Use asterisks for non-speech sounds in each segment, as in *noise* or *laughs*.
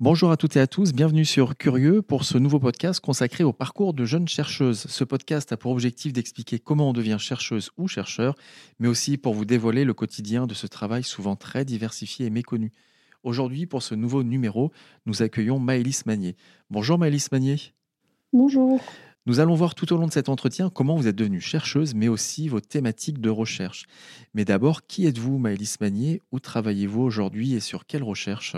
Bonjour à toutes et à tous, bienvenue sur Curieux pour ce nouveau podcast consacré au parcours de jeunes chercheuses. Ce podcast a pour objectif d'expliquer comment on devient chercheuse ou chercheur, mais aussi pour vous dévoiler le quotidien de ce travail souvent très diversifié et méconnu. Aujourd'hui, pour ce nouveau numéro, nous accueillons Maëlys Magnier. Bonjour Maëlys Magnier. Bonjour. Nous allons voir tout au long de cet entretien comment vous êtes devenue chercheuse, mais aussi vos thématiques de recherche. Mais d'abord, qui êtes-vous Maëlys Magnier? Où travaillez-vous aujourd'hui et sur quelle recherche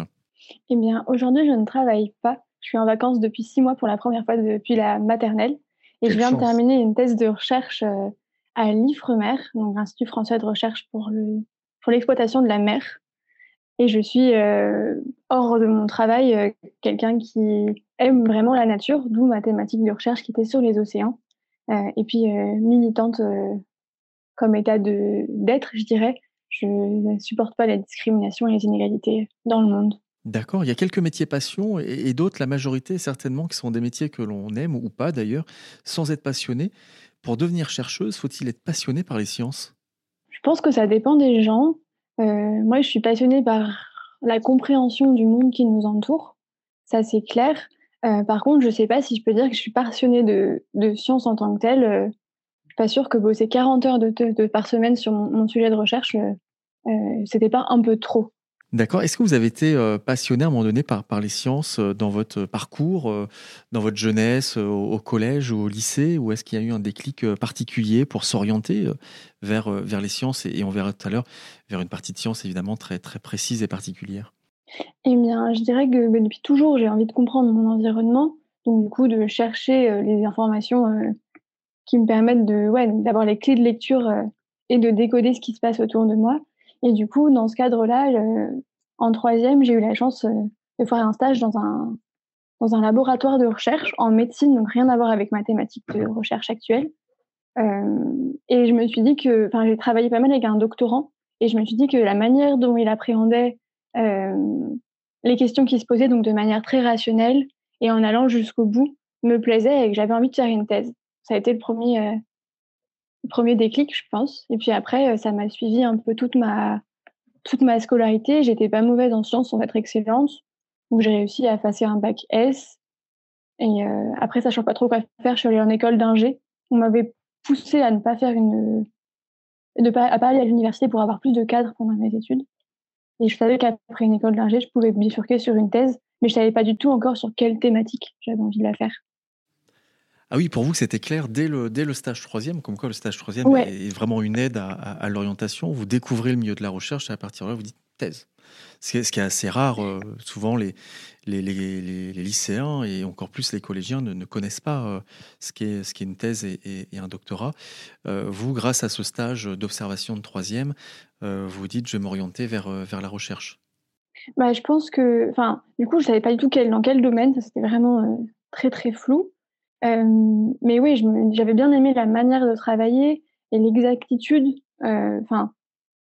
eh bien, aujourd'hui, je ne travaille pas. Je suis en vacances depuis six mois pour la première fois depuis la maternelle. Et Quelle je viens chance. de terminer une thèse de recherche euh, à l'IFREMER, donc l'Institut français de recherche pour le- pour l'exploitation de la mer. Et je suis, euh, hors de mon travail, euh, quelqu'un qui aime vraiment la nature, d'où ma thématique de recherche qui était sur les océans. Euh, et puis, militante comme état d'être, je dirais. Je ne supporte pas la discrimination et les inégalités dans le monde. D'accord, il y a quelques métiers passion et, d'autres, la majorité certainement, qui sont des métiers que l'on aime ou pas d'ailleurs, sans être passionné. Pour devenir chercheuse, faut-il être passionné par les sciences? Je pense que ça dépend des gens. Euh, moi, je suis passionnée par la compréhension du monde qui nous entoure. Ça, c'est clair. Euh, par contre, je ne sais pas si je peux dire que je suis passionnée de, de sciences en tant que telle. Euh, je suis pas sûre que bosser 40 heures de, par semaine sur mon, mon sujet de recherche, c'était pas un peu trop. D'accord. Est-ce que vous avez été euh, passionné à un moment donné par, les sciences euh, dans votre parcours, euh, dans votre jeunesse, au, collège ou au lycée Ou est-ce qu'il y a eu un déclic particulier pour s'orienter vers, vers les sciences et, on verra tout à l'heure vers une partie de sciences évidemment très, très précise et particulière? Eh bien, je dirais que ben, depuis toujours, j'ai envie de comprendre mon environnement. Donc, du coup, de chercher les informations qui me permettent de, ouais, d'avoir les clés de lecture et de décoder ce qui se passe autour de moi. Et du coup, dans ce cadre-là, en troisième, j'ai eu la chance euh, de faire un stage dans un, dans un laboratoire de recherche en médecine, donc rien à voir avec ma thématique de recherche actuelle. Euh, et je me suis dit que, enfin, j'ai travaillé pas mal avec un doctorant, et je me suis dit que la manière dont il appréhendait euh, les questions qui se posaient donc de manière très rationnelle et en allant jusqu'au bout me plaisait et que j'avais envie de faire une thèse. Ça a été le premier, euh, premier déclic, je pense. Et puis après, euh, ça m'a suivi un peu toute ma, toute ma scolarité. J'étais pas mauvaise en sciences sans être excellente. Donc j'ai réussi à passer un bac S. Et euh, après, sachant pas trop quoi faire, je suis allée en école d'ingé. On m'avait poussé à ne pas faire une, de pas, à pas aller à l'université pour avoir plus de cadres pendant mes études. Et je savais qu'après une école d'ingé, je pouvais bifurquer sur une thèse, mais je savais pas du tout encore sur quelle thématique j'avais envie de la faire. Ah oui, pour vous, c'était clair dès le, dès le stage troisième, comme quoi le stage troisième Ouais. est vraiment une aide à, à- à l'orientation. Vous découvrez le milieu de la recherche et à partir de là, vous dites thèse. Ce qui est, ce qui est assez rare. euh, souvent, les, les, les- les- les lycéens et encore plus les collégiens ne, ne connaissent pas euh, ce qu'est ce une thèse et, et- et un doctorat. Euh, vous, grâce à ce stage d'observation de troisième, vous dites je vais m'orienter vers, vers la recherche. Bah, je pense que, enfin, du coup, je savais pas du tout quel, dans quel domaine, c'était vraiment très très flou. Euh, mais oui, j'avais bien aimé la manière de travailler et l'exactitude. euh, Enfin,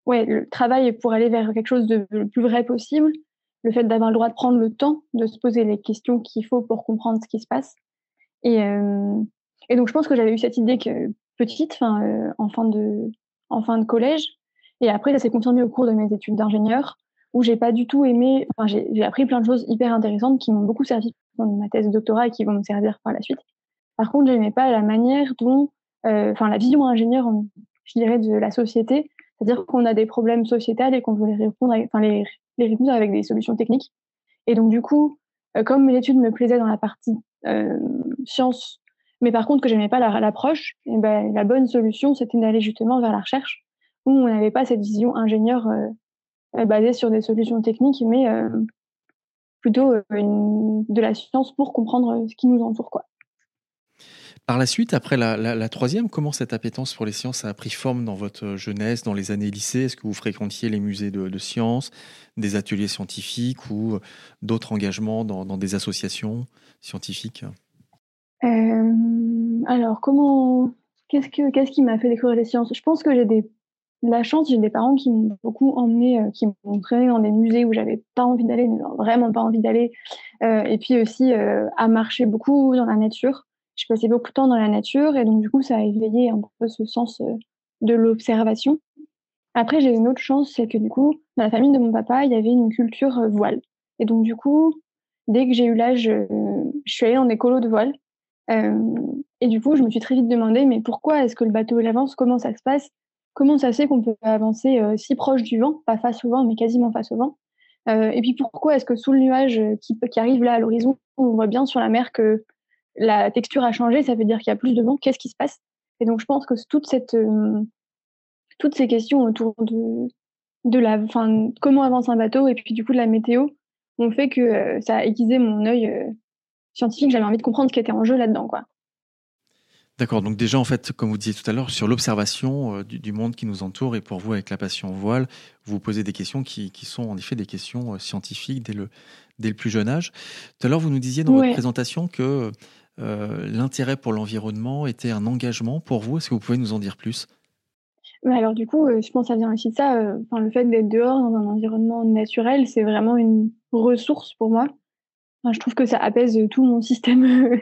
ouais, le travail pour aller vers quelque chose de le plus vrai possible. Le fait d'avoir le droit de prendre le temps de se poser les questions qu'il faut pour comprendre ce qui se passe. Et, euh, et donc, je pense que j'avais eu cette idée que petite, enfin, euh, en fin de, en fin de collège. Et après, ça s'est confirmé au cours de mes études d'ingénieur où j'ai pas du tout aimé. Enfin, j'ai appris plein de choses hyper intéressantes qui m'ont beaucoup servi dans ma thèse de doctorat et qui vont me servir par la suite. Par contre, j'aimais pas la manière dont, euh, enfin, la vision ingénieure, je dirais, de la société. C'est-à-dire qu'on a des problèmes sociétals et qu'on veut les répondre, enfin, les, les répondre avec des solutions techniques. Et donc, du coup, euh, comme l'étude me plaisait dans la partie euh, sciences, mais par contre que j'aimais pas la- l'approche, eh ben, la bonne solution, c'était d'aller justement vers la recherche, où on n'avait pas cette vision ingénieure euh, euh, basée sur des solutions techniques, mais euh, plutôt une- de la science pour comprendre ce qui nous entoure. Quoi. Par la suite, après la, troisième, comment cette appétence pour les sciences a pris forme dans votre jeunesse, dans les années lycée Est-ce que vous fréquentiez les musées de, sciences, des ateliers scientifiques ou d'autres engagements dans, des associations scientifiques? Alors, comment Qu'est-ce, que, qu'est-ce qui m'a fait découvrir les sciences? Je pense que j'ai des la chance, j'ai des parents qui m'ont beaucoup emmené, euh, qui m'ont traîné dans des musées où j'avais pas envie d'aller, vraiment pas envie d'aller. Euh, et puis aussi euh, à marcher beaucoup dans la nature. Je passais beaucoup de temps dans la nature et donc du coup ça a éveillé un peu ce sens de l'observation. Après j'ai une autre chance, c'est que du coup dans la famille de mon papa il y avait une culture voile. Et donc du coup dès que j'ai eu l'âge, je suis allée des colos de voile. et du coup je me suis très vite demandé mais pourquoi est-ce que le bateau il avance? Comment ça se passe? Comment ça se fait qu'on peut avancer euh, si proche du vent, pas face au vent, mais quasiment face au vent euh, Et puis pourquoi est-ce que sous le nuage euh, qui arrive là à l'horizon, on voit bien sur la mer que la texture a changé, ça veut dire qu'il y a plus de vent, qu'est-ce qui se passe? Et donc je pense que toute cette, toutes ces questions autour de, de la, enfin, comment avance un bateau et puis du coup de la météo ont fait que ça a aiguisé mon œil scientifique. J'avais envie de comprendre ce qui était en jeu là-dedans, quoi. D'accord, donc déjà en fait, comme vous disiez tout à l'heure, sur l'observation euh, du, monde qui nous entoure, et pour vous avec la passion voile, vous posez des questions qui, sont en effet des questions euh, scientifiques dès le, dès le plus jeune âge. Tout à l'heure, vous nous disiez dans votre présentation que euh, l'intérêt pour l'environnement était un engagement pour vous? Est-ce que vous pouvez nous en dire plus? Alors du coup, je pense que ça vient aussi de ça. Enfin, le fait d'être dehors dans un environnement naturel, c'est vraiment une ressource pour moi. je trouve que ça apaise tout mon *laughs* système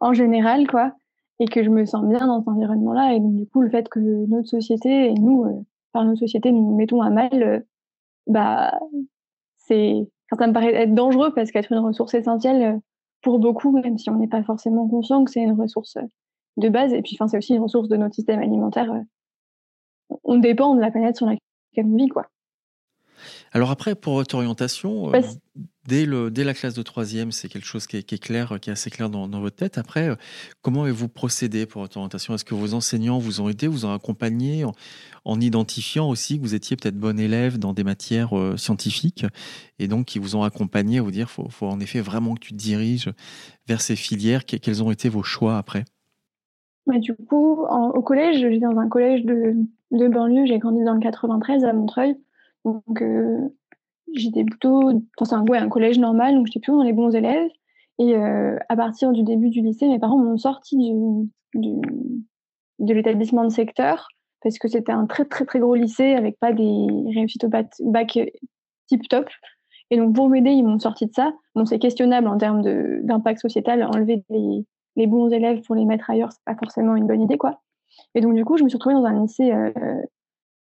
en général, quoi et que je me sens bien dans cet environnement-là. Et donc, du coup, le fait que notre société et nous, euh, par notre société, nous mettons à mal, euh, bah, c'est, ça me paraît être dangereux parce qu'être une ressource essentielle euh, pour beaucoup, même si on n'est pas forcément conscient que c'est une ressource de base. Et puis, enfin, c'est aussi une ressource de notre système alimentaire. On dépend de la planète sur laquelle on vit, quoi. Alors après, pour votre orientation, dès, le, dès la classe de troisième, c'est quelque chose qui est, clair, qui est assez clair dans, votre tête. Après, euh, comment avez-vous procédé pour votre orientation? Est-ce que vos enseignants vous ont aidé, vous ont accompagné en, identifiant aussi que vous étiez peut-être bon élève dans des matières euh, scientifiques et donc qui vous ont accompagné à vous dire faut, faut en effet vraiment que tu te diriges vers ces filières Quels ont été vos choix après? Du coup, au collège, j'étais dans un collège de, de banlieue, j'ai grandi dans le 93 à Montreuil. Donc, euh, j'étais plutôt, c'est un, un collège normal, donc j'étais plutôt dans les bons élèves. Et euh, à partir du début du lycée, mes parents m'ont sorti de l'établissement de secteur parce que c'était un très très très gros lycée avec pas des réussites au bac tip top. Et donc pour m'aider, ils m'ont sorti de ça. Bon, c'est questionnable en termes d'impact sociétal. Enlever les, bons élèves pour les mettre ailleurs, c'est pas forcément une bonne idée, quoi. Et donc du coup, je me suis retrouvée dans un lycée euh,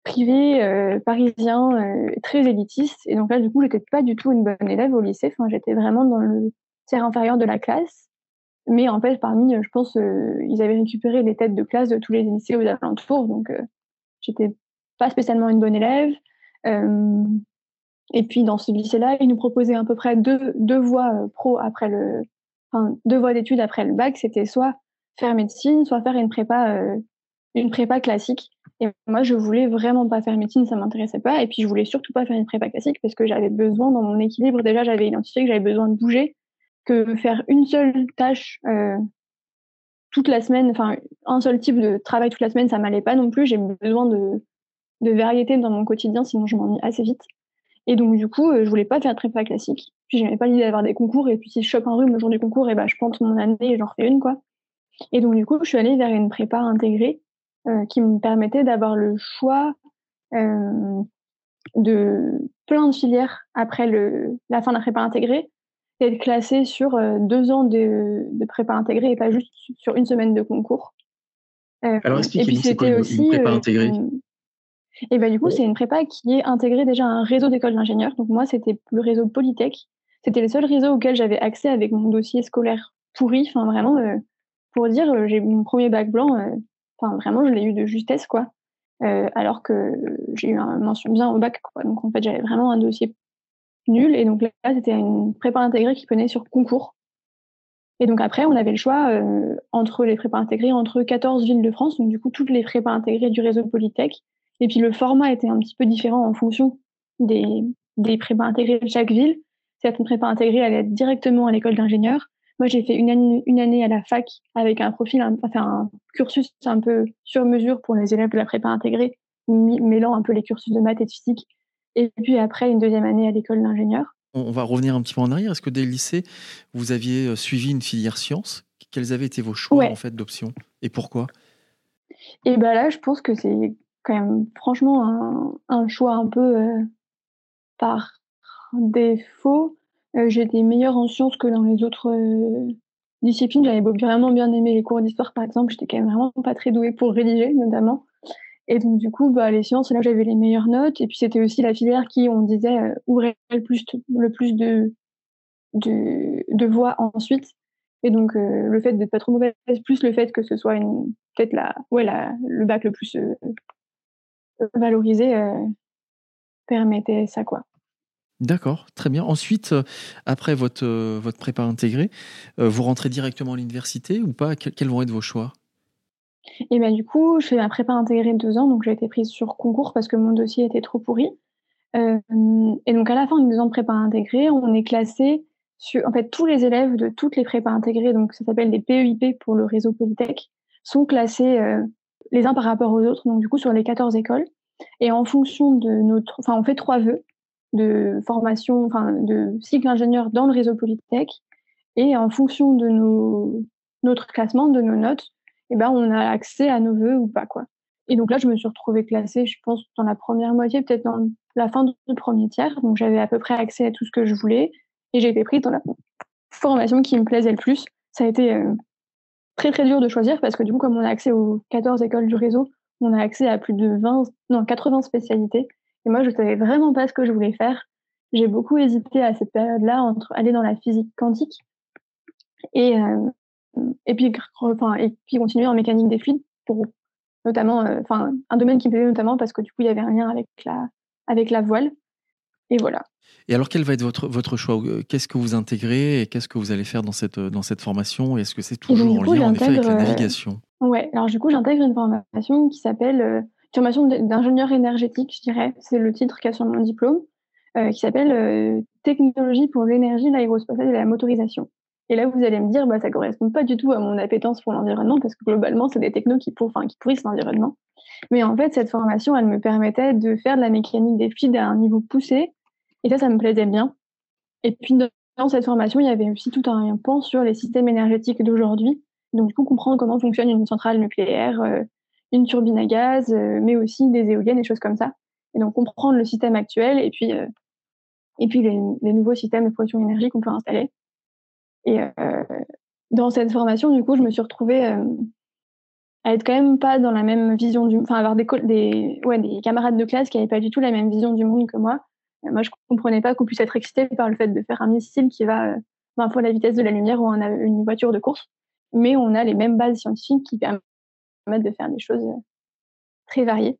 privé euh, parisien euh, très élitiste. Et donc là, du coup, j'étais pas du tout une bonne élève au lycée. Enfin, j'étais vraiment dans le tiers inférieur de la classe. Mais en fait, parmi, je pense, euh, ils avaient récupéré les têtes de classe de tous les lycées aux alentours. Donc, j'étais pas spécialement une bonne élève. et puis, dans ce lycée-là, ils nous proposaient à peu près deux, deux voies pro après le, enfin, deux voies d'études après le bac. C'était soit faire médecine, soit faire une prépa, une prépa classique. Et moi, je voulais vraiment pas faire médecine, ça m'intéressait pas. Et puis, je voulais surtout pas faire une prépa classique parce que j'avais besoin, dans mon équilibre, déjà, j'avais identifié que j'avais besoin de bouger, que faire une seule tâche euh, toute la semaine, enfin, un seul type de travail toute la semaine, ça m'allait pas non plus. J'ai besoin de, de variété dans mon quotidien, sinon je m'ennuie assez vite. Et donc, du coup, euh, je voulais pas faire de prépa classique. Puis, j'aimais pas l'idée d'avoir des concours. Et puis, si je chope un rhume le jour du concours, et ben, je pente mon année et j'en refais une, quoi. Et donc, du coup, je suis allée vers une prépa intégrée euh, qui me permettait d'avoir le choix euh, de plein de filières après le, la fin de la prépa intégrée et d'être classée sur euh, deux ans de, de, prépa intégrée et pas juste sur une semaine de concours. Alors expliquez-moi, c'est quoi aussi, une prépa intégrée? et ben, du coup, c'est une prépa qui est intégrée déjà à un réseau d'écoles d'ingénieurs. Donc moi, c'était le réseau Polytech. C'était le seul réseau auquel j'avais accès avec mon dossier scolaire pourri. Enfin, vraiment, pour dire, j'ai mon premier bac blanc, Enfin, vraiment, je l'ai eu de justesse, quoi. Euh, alors que j'ai eu une mention bien au bac, quoi. Donc, en fait, j'avais vraiment un dossier nul. Et donc là, c'était une prépa intégrée qui prenait sur concours. Et donc après, on avait le choix euh, entre les prépas intégrées, entre 14 villes de France, donc du coup, toutes les prépas intégrées du réseau Polytech. Et puis le format était un petit peu différent en fonction des, des prépas intégrées de chaque ville. Cette prépa intégrée allait être directement à l'école d'ingénieur, Moi, j'ai fait une année, une année à la fac avec un profil, enfin un cursus un peu sur mesure pour les élèves de la prépa intégrée, mêlant un peu les cursus de maths et de physique. Et puis après, une deuxième année à l'école d'ingénieur. On va revenir un petit peu en arrière. Est-ce que dès le lycée, vous aviez suivi une filière sciences Quels avaient été vos choix en fait d'options et pourquoi? Et ben là, je pense que c'est quand même franchement un, un choix un peu euh, par défaut. Euh, j'étais meilleure en sciences que dans les autres euh, disciplines. J'avais vraiment bien aimé les cours d'histoire, par exemple. J'étais quand même vraiment pas très douée pour rédiger, notamment. Et donc, du coup, bah, les sciences, là, j'avais les meilleures notes. Et puis, c'était aussi la filière qui, on disait, euh, ouvrait le plus, le plus de, de, de ensuite. Et donc, le fait d'être pas trop mauvaise, plus le fait que ce soit une, peut-être la, ouais, la, le bac le plus valorisé, permettait ça, quoi. D'accord, très bien. Ensuite, euh, après votre, euh, votre prépa intégrée, euh, vous rentrez directement à l'université ou pas? Quels vont être vos choix? Et ben, du coup, je fais ma prépa intégrée de deux ans, donc j'ai été prise sur concours parce que mon dossier était trop pourri. et donc, à la fin de deux ans de prépa intégrée, on est classé sur. En fait, tous les élèves de toutes les prépas intégrées, donc ça s'appelle des PEIP pour le réseau Polytech, sont classés les uns par rapport aux autres, donc du coup, sur les 14 écoles. Et en fonction de notre. Enfin, on fait trois vœux de formation, enfin de cycle ingénieur dans le réseau Polytech. Et en fonction de nos, notre classement, de nos notes, eh ben, on a accès à nos vœux ou pas. quoi. Et donc là, je me suis retrouvée classée, je pense, dans la première moitié, peut-être dans la fin du premier tiers. Donc j'avais à peu près accès à tout ce que je voulais. Et j'ai été prise dans la formation qui me plaisait le plus. Ça a été euh, très très dur de choisir parce que du coup, comme on a accès aux 14 écoles du réseau, on a accès à plus de 20, non, 80 spécialités. Et moi, je savais vraiment pas ce que je voulais faire. J'ai beaucoup hésité à cette période-là entre aller dans la physique quantique et, euh, et, puis, enfin, et puis continuer en mécanique des fluides pour notamment, euh, enfin, un domaine qui me plaisait notamment parce que du coup, il y avait un lien avec la, avec la voile. Et voilà. Et alors, quel va être votre, votre choix? Qu'est-ce que vous intégrez et qu'est-ce que vous allez faire dans cette, dans cette formation? Est-ce que c'est toujours en lien en effet, avec la euh, navigation? Ouais, alors du coup, j'intègre une formation qui s'appelle formation d'ingénieur énergétique, je dirais. C'est le titre qu'il y a sur mon diplôme, euh, qui s'appelle euh, Technologie pour l'énergie, l'aérospatiale et la motorisation. Et là, vous allez me dire, bah, ça correspond pas du tout à mon appétence pour l'environnement, parce que globalement, c'est des technos qui, pour, qui pourrissent l'environnement. Mais en fait, cette formation, elle me permettait de faire de la mécanique des fluides à un niveau poussé. Et ça, ça me plaisait bien. Et puis, dans cette formation, il y avait aussi tout un pan sur les systèmes énergétiques d'aujourd'hui. Donc, du coup, comprendre comment fonctionne une centrale nucléaire, euh, une turbine à gaz, euh, mais aussi des éoliennes, des choses comme ça. Et donc comprendre le système actuel et puis, euh, et puis les, nouveaux systèmes de production d'énergie qu'on peut installer. Et euh, dans cette formation, du coup, je me suis retrouvée à être quand même pas dans la même vision du, enfin avoir des, des, ouais, des camarades de classe qui n'avaient pas du tout la même vision du monde que moi. Moi, je comprenais pas qu'on puisse être excité par le fait de faire un missile qui va 20 fois la vitesse de la lumière ou une voiture de course, mais on a les mêmes bases scientifiques qui permettent de faire des choses euh, très variées.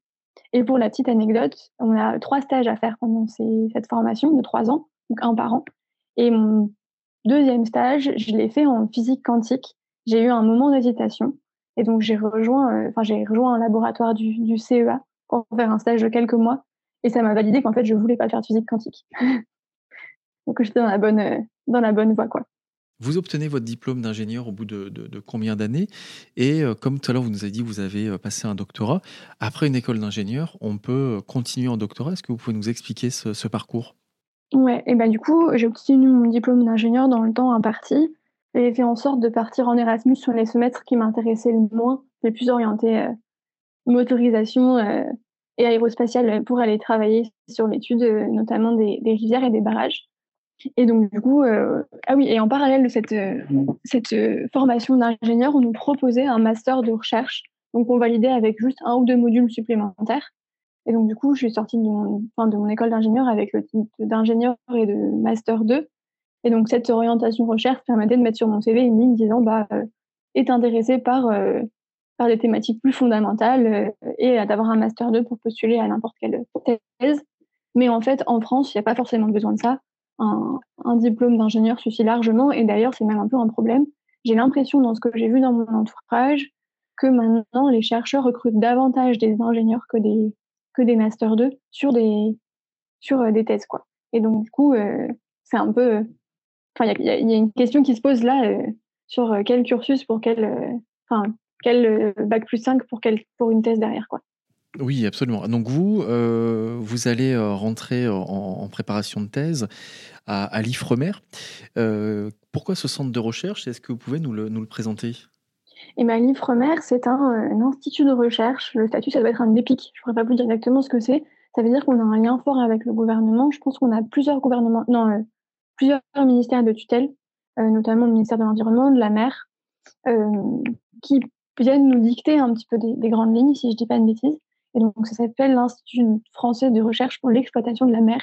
Et pour la petite anecdote, on a trois stages à faire pendant cette formation de trois ans, donc un par an. Et mon deuxième stage, je l'ai fait en physique quantique. J'ai eu un moment d'hésitation. Et donc, j'ai rejoint, euh, enfin, j'ai rejoint un laboratoire du, CEA pour faire un stage de quelques mois. Et ça m'a validé qu'en fait, je voulais pas faire de physique quantique. *laughs* donc, j'étais dans la bonne, euh, dans la bonne voie, quoi. Vous obtenez votre diplôme d'ingénieur au bout de, combien d'années Et euh, comme tout à l'heure, vous nous avez dit, vous avez euh, passé un doctorat. Après une école d'ingénieur, on peut continuer en doctorat. Est-ce que vous pouvez nous expliquer ce, parcours? Ouais, et ben du coup, j'ai obtenu mon diplôme d'ingénieur dans le temps imparti. J'ai fait en sorte de partir en Erasmus sur les semestres qui m'intéressaient le moins, les plus orientés euh, motorisation et aérospatiale pour aller travailler sur l'étude notamment des rivières et des barrages. Et donc, du coup, euh, ah oui, et en parallèle de cette, euh, euh, formation d'ingénieur, on nous proposait un master de recherche. Donc, on validait avec juste un ou deux modules supplémentaires. Et donc, du coup, je suis sortie de mon, enfin, de mon école d'ingénieur avec le titre d'ingénieur et de master 2. Et donc, cette orientation recherche permettait de mettre sur mon CV une ligne disant, bah, est intéressé par, par des thématiques plus fondamentales et d'avoir un master 2 pour postuler à n'importe quelle thèse. Mais en fait, en France, il n'y a pas forcément besoin de ça un, diplôme d'ingénieur suffit largement. Et d'ailleurs, c'est même un peu un problème. J'ai l'impression, dans ce que j'ai vu dans mon entourage, que maintenant, les chercheurs recrutent davantage des ingénieurs que des, que des Master 2 sur des, sur euh, des thèses. Quoi. Et donc, du coup, euh, c'est un peu enfin, il y, a une question qui se pose là sur quel cursus pour quel, enfin, quel bac plus 5 pour, quel, pour une thèse derrière, quoi. Oui, absolument. Donc vous, vous allez rentrer en, préparation de thèse à, l'IFREMER. pourquoi ce centre de recherche? Est-ce que vous pouvez nous le, présenter? Et ma l'IFREMER, c'est un, institut de recherche. Le statut, ça doit être un EPIC. Je ne pourrais pas vous dire exactement ce que c'est. Ça veut dire qu'on a un lien fort avec le gouvernement. Je pense qu'on a plusieurs gouvernements, non, euh, plusieurs ministères de tutelle, euh, notamment le ministère de l'Environnement, de la mer, euh, qui viennent nous dicter un petit peu des, grandes lignes, si je ne dis pas de bêtises. Et donc, ça s'appelle l'Institut français de recherche pour l'exploitation de la mer.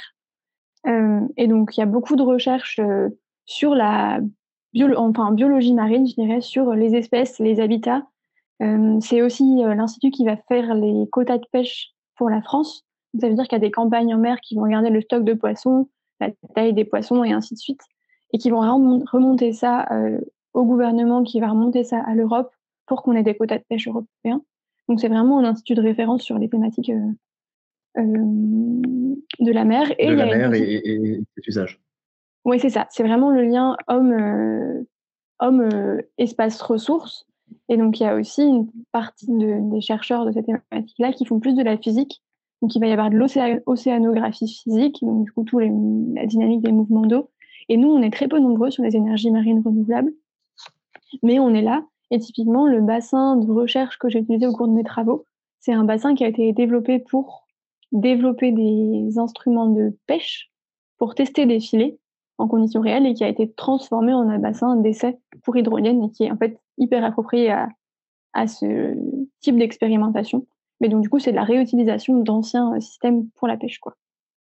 et donc, il y a beaucoup de recherches sur la enfin, biologie marine, je dirais, sur les espèces, les habitats. Euh, c'est aussi euh, l'Institut qui va faire les quotas de pêche pour la France. Ça veut dire qu'il y a des campagnes en mer qui vont regarder le stock de poissons, la taille des poissons et ainsi de suite, et qui vont remonter ça euh, au gouvernement, qui va remonter ça à l'Europe pour qu'on ait des quotas de pêche européens. Donc c'est vraiment un institut de référence sur les thématiques de la mer et de la mer et, et, usages. Oui, c'est ça. C'est vraiment le lien homme, euh, homme euh, espace ressources. Et donc, il y a aussi une partie des chercheurs de cette thématique-là qui font plus de la physique. Donc, il va y avoir de l'océanographie physique, donc du coup, tout la dynamique des mouvements d'eau. Et nous, on est très peu nombreux sur les énergies marines renouvelables, mais on est là. Et typiquement, le bassin de recherche que j'ai utilisé au cours de mes travaux, c'est un bassin qui a été développé pour développer des instruments de pêche, pour tester des filets en conditions réelles et qui a été transformé en un bassin d'essai pour hydrolienne et qui est en fait hyper approprié à, à ce type d'expérimentation. Mais donc du coup, c'est de la réutilisation d'anciens systèmes pour la pêche. Quoi.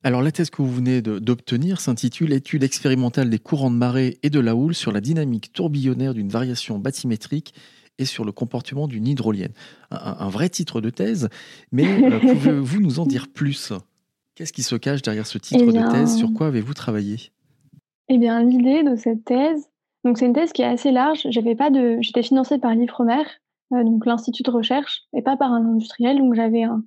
Alors la thèse que vous venez d'obtenir s'intitule Étude expérimentale des courants de marée et de la houle sur la dynamique tourbillonnaire d'une variation bathymétrique et sur le comportement d'une hydrolienne. Un, vrai titre de thèse, mais euh, *laughs* pouvez-vous nous en dire plus? Qu'est-ce qui se cache derrière ce titre eh de thèse? Sur quoi avez-vous travaillé? Eh bien, l'idée de cette thèse, donc c'est une thèse qui est assez large. J'avais pas de, j'étais financée par l'IFREMER, euh, donc l'institut de recherche, et pas par un industriel. Donc j'avais un,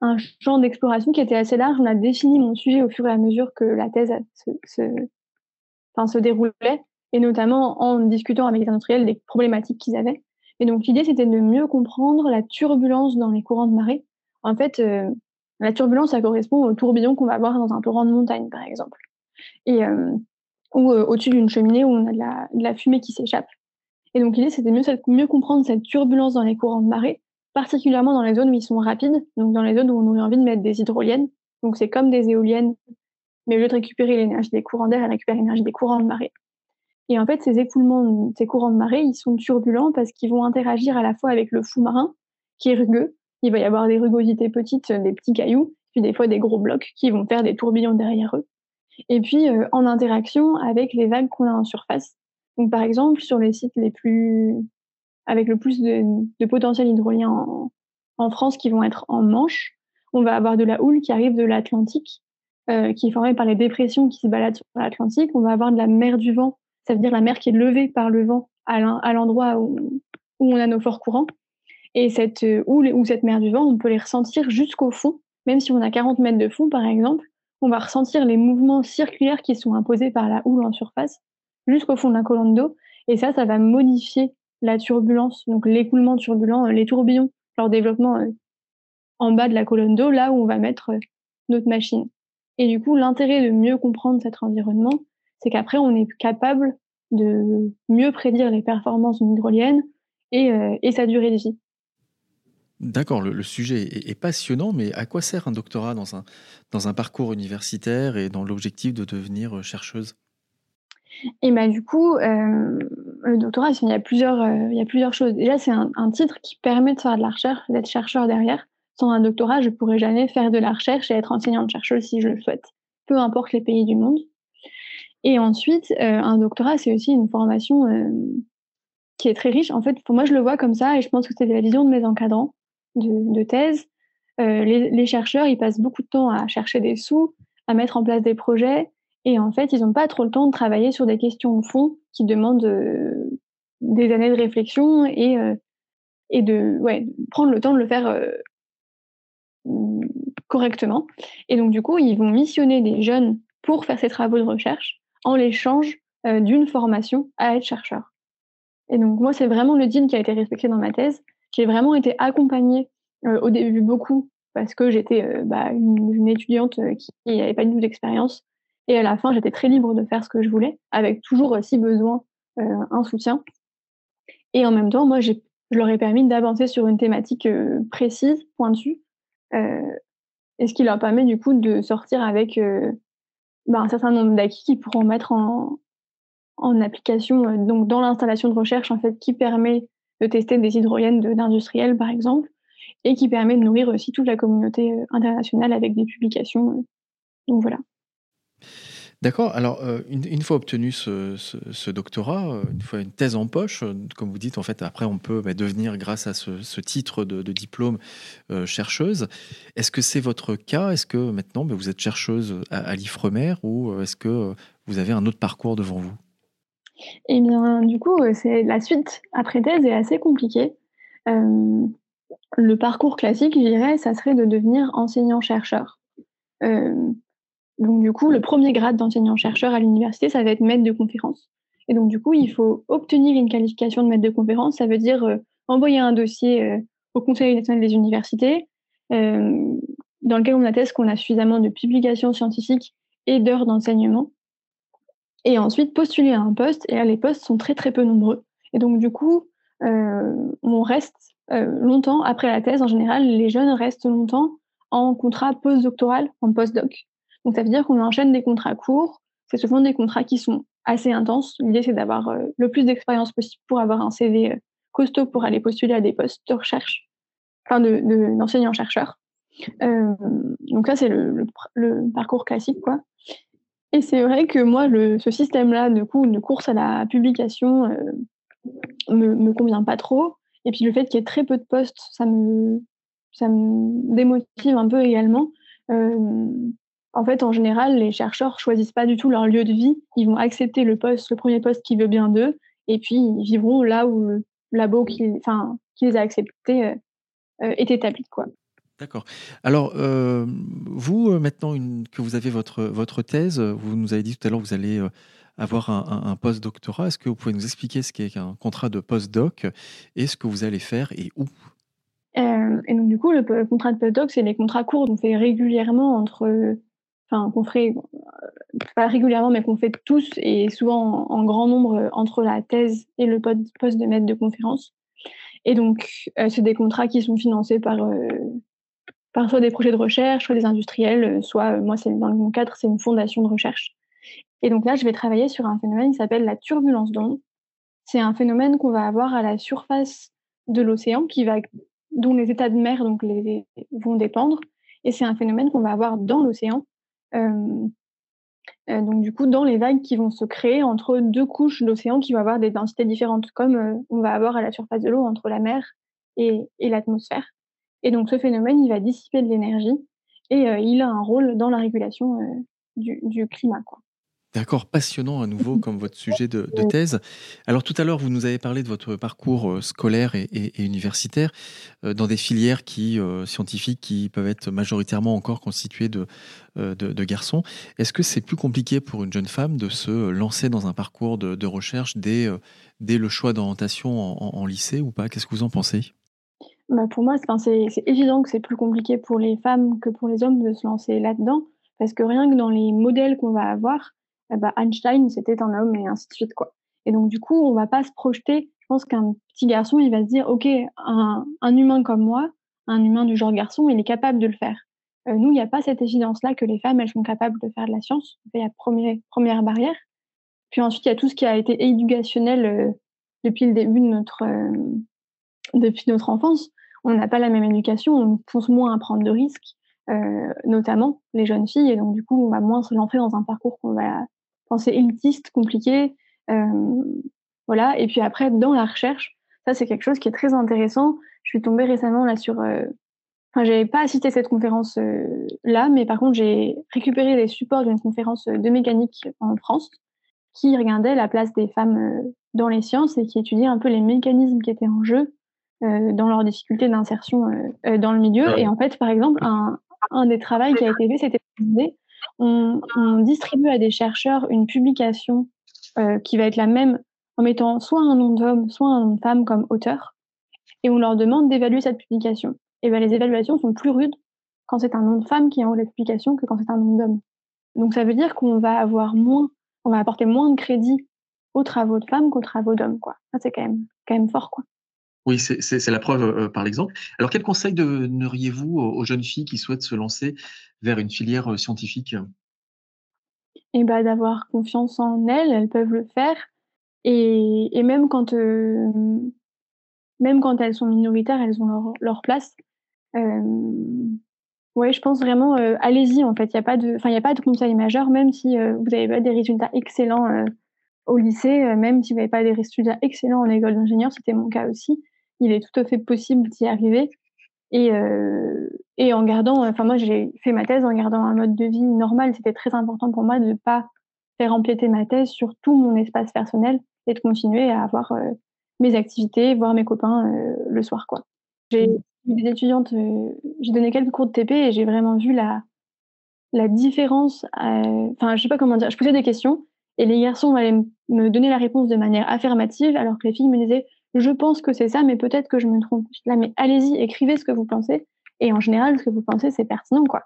un champ d'exploration qui était assez large. On a défini mon sujet au fur et à mesure que la thèse se, enfin, se déroulait, et notamment en discutant avec les industriels des problématiques qu'ils avaient. Et donc l'idée, c'était de mieux comprendre la turbulence dans les courants de marée. En fait, euh, la turbulence, ça correspond au tourbillon qu'on va avoir dans un torrent de montagne, par exemple. Et, euh, ou euh, au-dessus d'une cheminée où on a de la, fumée qui s'échappe. Et donc l'idée, c'était mieux, mieux comprendre cette turbulence dans les courants de marée, particulièrement dans les zones où ils sont rapides, donc dans les zones où on aurait envie de mettre des hydroliennes. Donc c'est comme des éoliennes, mais au lieu de récupérer l'énergie des courants d'air, elle récupère l'énergie des courants de marée. Et en fait, ces écoulements, ces courants de marée, ils sont turbulents parce qu'ils vont interagir à la fois avec le fond marin, qui est rugueux. Il va y avoir des rugosités petites, des petits cailloux, puis des fois des gros blocs qui vont faire des tourbillons derrière eux et puis euh, en interaction avec les vagues qu'on a en surface. Donc par exemple, sur les sites les plus avec le plus de, potentiel hydrolien en, en, France qui vont être en Manche, on va avoir de la houle qui arrive de l'Atlantique, euh, qui est formée par les dépressions qui se baladent sur l'Atlantique. On va avoir de la mer du vent, ça veut dire la mer qui est levée par le vent à l'endroit où, où on a nos forts courants. Et cette euh, houle ou cette mer du vent, on peut les ressentir jusqu'au fond, même si on a 40 mètres de fond, par exemple on va ressentir les mouvements circulaires qui sont imposés par la houle en surface jusqu'au fond de la colonne d'eau. Et ça, ça va modifier la turbulence, donc l'écoulement turbulent, euh, les tourbillons, leur développement euh, en bas de la colonne d'eau, là où on va mettre euh, notre machine. Et du coup, l'intérêt de mieux comprendre cet environnement, c'est qu'après, on est capable de mieux prédire les performances d'une hydrolienne et, sa durée de vie. D'accord, le, sujet est, passionnant, mais à quoi sert un doctorat dans un, dans un parcours universitaire et dans l'objectif de devenir chercheuse? Et bah, du coup, euh, le doctorat, il y, a plusieurs, euh, il y a plusieurs choses. Déjà, c'est un, titre qui permet de faire de la recherche, d'être chercheur derrière. Sans un doctorat, je pourrais jamais faire de la recherche et être enseignante-chercheuse si je le souhaite, peu importe les pays du monde. Et ensuite, un doctorat, c'est aussi une formation qui est très riche. En fait, pour moi, je le vois comme ça et je pense que c'est la vision de mes encadrants de, thèse, euh, les, chercheurs, ils passent beaucoup de temps à chercher des sous, à mettre en place des projets, et en fait, ils n'ont pas trop le temps de travailler sur des questions de fond qui demandent euh, des années de réflexion et, euh, et de prendre le temps de le faire correctement. Et donc, du coup, ils vont missionner des jeunes pour faire ces travaux de recherche en l'échange d'une formation à être chercheur. Et donc, moi, c'est vraiment le deal qui a été respecté dans ma thèse. J'ai vraiment été accompagnée au début beaucoup parce que j'étais bah, une, étudiante qui n'avait pas du tout d'expérience. Et à la fin, j'étais très libre de faire ce que je voulais, avec toujours, si besoin, un soutien. Et en même temps, moi, je leur ai permis d'avancer sur une thématique précise, pointue, et ce qui leur permet du coup de sortir avec bah, un certain nombre d'acquis qu'ils pourront mettre en, application donc dans l'installation de recherche en fait qui permet de tester des hydroliennes d'industriels par exemple et qui permet de nourrir aussi toute la communauté internationale avec des publications. Donc voilà. D'accord. Alors, euh, une, fois obtenu ce, doctorat, euh, une fois une thèse en poche, euh, comme vous dites, en fait, après, on peut bah, devenir, grâce à ce, titre de, diplôme, chercheuse. Est-ce que c'est votre cas? Est-ce que maintenant, bah, vous êtes chercheuse à, l'IFREMER ou est-ce que vous avez un autre parcours devant vous? Eh bien, du coup, c'est la suite après thèse est assez compliquée. le parcours classique, je dirais, ça serait de devenir enseignant-chercheur. Donc, du coup, le premier grade d'enseignant-chercheur à l'université, ça va être maître de conférence. Et donc, du coup, il faut obtenir une qualification de maître de conférence. Ça veut dire euh, envoyer un dossier euh, au Conseil national des universités, euh, dans lequel on atteste qu'on a suffisamment de publications scientifiques et d'heures d'enseignement. Et ensuite, postuler à un poste. Et là, les postes sont très, très peu nombreux. Et donc, du coup, on reste longtemps, après la thèse, en général, les jeunes restent longtemps en contrat postdoctoral, en postdoc. Donc ça veut dire qu'on enchaîne des contrats courts. C'est souvent des contrats qui sont assez intenses. L'idée, c'est d'avoir euh, le plus d'expérience possible pour avoir un CV euh, costaud pour aller postuler à des postes de recherche, enfin d'enseignant-chercheur. Euh, donc ça, c'est le, parcours classique, quoi. Et c'est vrai que moi, ce système-là, de course à la publication, me, me convient pas trop. Et puis le fait qu'il y ait très peu de postes, ça me, ça me démotive un peu également en fait, en général, les chercheurs choisissent pas du tout leur lieu de vie. Ils vont accepter le poste, le premier poste qui veut bien d'eux, et puis ils vivront là où le labo qui, enfin, qui les a acceptés euh, euh, est établi, quoi. D'accord. Alors, euh, vous, maintenant que vous avez votre, votre thèse, vous nous avez dit tout à l'heure que vous allez avoir un, un, post-doctorat. Est-ce que vous pouvez nous expliquer ce qu'est un contrat de post-doc et ce que vous allez faire et où? Et donc, du coup, le, le contrat de post-doc, c'est les contrats courts qu'on fait régulièrement entre qu'on ferait pas régulièrement, mais qu'on fait tous et souvent en, grand nombre euh, entre la thèse et le poste de maître de conférence. Et donc, euh, c'est des contrats qui sont financés par, euh, par soit des projets de recherche, soit des industriels, soit, moi, c'est dans mon cadre, c'est une fondation de recherche. Et donc là, je vais travailler sur un phénomène qui s'appelle la turbulence d'onde. C'est un phénomène qu'on va avoir à la surface de l'océan, qui va, dont les états de mer donc les, vont dépendre. Et c'est un phénomène qu'on va avoir dans l'océan euh, euh, donc du coup, dans les vagues qui vont se créer entre deux couches d'océan qui vont avoir des densités différentes, comme on va avoir à la surface de l'eau entre la mer et, l'atmosphère. Et donc ce phénomène, il va dissiper de l'énergie et il a un rôle dans la régulation du, climat. D'accord, passionnant à nouveau comme votre sujet de, thèse. Alors tout à l'heure, vous nous avez parlé de votre parcours euh, scolaire et, universitaire euh, dans des filières euh, scientifiques qui peuvent être majoritairement encore constituées de, garçons. Est-ce que c'est plus compliqué pour une jeune femme de se lancer dans un parcours de, recherche dès, dès le choix d'orientation en, lycée ou pas? Qu'est-ce que vous en pensez? Bah Pour moi, c'est évident que c'est plus compliqué pour les femmes que pour les hommes de se lancer là-dedans, parce que rien que dans les modèles qu'on va avoir, eh ben, Einstein, c'était un homme et ainsi de suite, quoi. Et donc, du coup, on va pas se projeter. Je pense qu'un petit garçon, il va se dire, OK, un, humain comme moi, un humain du genre garçon, il est capable de le faire. Euh, nous, il n'y a pas cette évidence-là que les femmes, elles sont capables de faire de la science. Il y a première, première barrière. Puis ensuite, il y a tout ce qui a été éducationnel euh, depuis le début de notre, euh, depuis notre enfance. On n'a pas la même éducation, on pense moins à prendre de risques, notamment les jeunes filles. Et donc, du coup, on va moins se lancer dans un parcours qu'on va c'est élitiste, compliqué. Euh, voilà. Et puis après, dans la recherche, ça, c'est quelque chose qui est très intéressant. Je suis tombée récemment là sur. Euh, enfin, j'avais pas assisté à cette conférence euh, là, mais par contre, j'ai récupéré les supports d'une conférence de mécanique en France qui regardait la place des femmes dans les sciences et qui étudiait un peu les mécanismes qui étaient en jeu dans leur difficulté d'insertion dans le milieu. Et en fait, par exemple, un, un des travaux qui a été fait, c'était on, distribue à des chercheurs une publication euh, qui va être la même en mettant soit un nom d'homme, soit un nom de femme comme auteur, et on leur demande d'évaluer cette publication. Et ben les évaluations sont plus rudes quand c'est un nom de femme qui est en haut de la publication que quand c'est un nom d'homme. Donc ça veut dire qu'on va avoir moins, on va apporter moins de crédit aux travaux de femmes qu'aux travaux d'hommes, quoi. Ça c'est quand même, quand même fort, quoi. Oui, c'est la preuve euh, par l'exemple. Alors, quel conseil donneriez-vous aux, jeunes filles qui souhaitent se lancer vers une filière euh, scientifique? Et ben d'avoir confiance en elles, elles peuvent le faire. Et, même quand euh, elles sont minoritaires, elles ont leur, place. Euh, ouais, je pense vraiment, euh, allez-y en fait. Il n'y a pas de, a pas de conseil majeur, même si euh, vous n'avez pas des résultats excellents euh, au lycée, même si vous n'avez pas des résultats excellents en école d'ingénieur, c'était mon cas aussi il est tout à fait possible d'y arriver. Et, euh, et en gardant, enfin moi j'ai fait ma thèse en gardant un mode de vie normal. C'était très important pour moi de ne pas faire empiéter ma thèse sur tout mon espace personnel et de continuer à avoir euh, mes activités, voir mes copains euh, le soir. quoi. J'ai eu des étudiantes, j'ai donné quelques cours de TP et j'ai vraiment vu la, la différence. Enfin, je sais pas comment dire. Je posais des questions et les garçons allaient me donner la réponse de manière affirmative, alors que les filles me disaient je pense que c'est ça, mais peut-être que je me trompe. Là, mais allez-y, écrivez ce que vous pensez. Et en général, ce que vous pensez, c'est pertinent, quoi.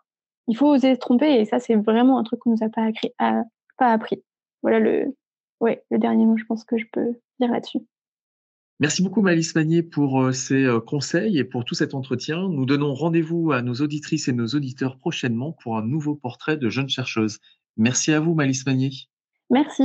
Il faut oser se tromper, et ça, c'est vraiment un truc qu'on nous a pas, appris- à- pas appris. Voilà le, ouais, le dernier mot, je pense que je peux dire là-dessus. Merci beaucoup, Malice Magnier, pour euh, ces euh, conseils et pour tout cet entretien. Nous donnons rendez-vous à nos auditrices et nos auditeurs prochainement pour un nouveau portrait de jeune chercheuse. Merci à vous, Malice Magnier. Merci.